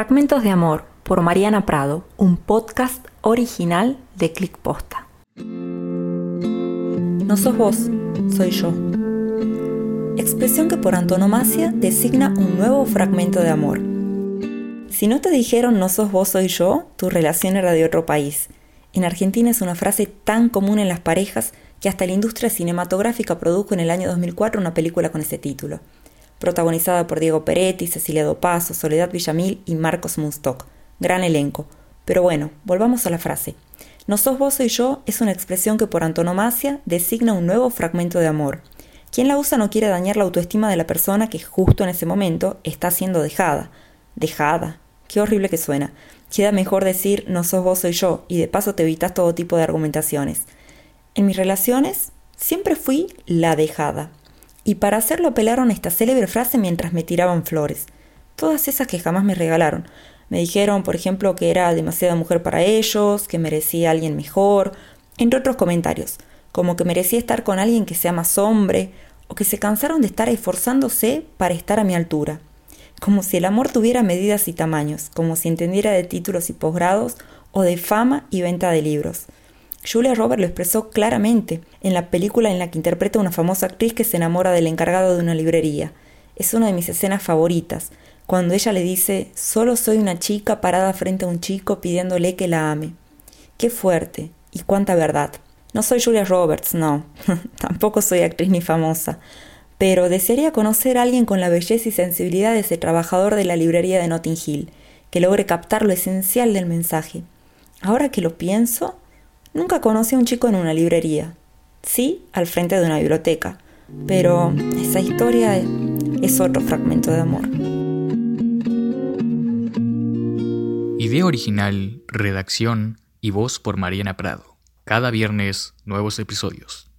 Fragmentos de Amor por Mariana Prado, un podcast original de Click Posta. No sos vos, soy yo. Expresión que por antonomasia designa un nuevo fragmento de amor. Si no te dijeron no sos vos, soy yo, tu relación era de otro país. En Argentina es una frase tan común en las parejas que hasta la industria cinematográfica produjo en el año 2004 una película con ese título protagonizada por Diego Peretti, Cecilia Dopazo, Soledad Villamil y Marcos Munstock. Gran elenco. Pero bueno, volvamos a la frase. No sos vos soy yo es una expresión que por antonomasia designa un nuevo fragmento de amor. Quien la usa no quiere dañar la autoestima de la persona que justo en ese momento está siendo dejada. Dejada. Qué horrible que suena. Queda mejor decir no sos vos soy yo y de paso te evitas todo tipo de argumentaciones. En mis relaciones siempre fui la dejada y para hacerlo apelaron a esta célebre frase mientras me tiraban flores. Todas esas que jamás me regalaron. Me dijeron, por ejemplo, que era demasiada mujer para ellos, que merecía alguien mejor, entre otros comentarios, como que merecía estar con alguien que sea más hombre, o que se cansaron de estar esforzándose para estar a mi altura. Como si el amor tuviera medidas y tamaños, como si entendiera de títulos y posgrados, o de fama y venta de libros. Julia Roberts lo expresó claramente en la película en la que interpreta a una famosa actriz que se enamora del encargado de una librería. Es una de mis escenas favoritas, cuando ella le dice solo soy una chica parada frente a un chico pidiéndole que la ame. Qué fuerte y cuánta verdad. No soy Julia Roberts, no, tampoco soy actriz ni famosa, pero desearía conocer a alguien con la belleza y sensibilidad de ese trabajador de la librería de Notting Hill, que logre captar lo esencial del mensaje. Ahora que lo pienso, Nunca conocí a un chico en una librería, sí al frente de una biblioteca, pero esa historia es otro fragmento de amor. Idea original, redacción y voz por Mariana Prado. Cada viernes, nuevos episodios.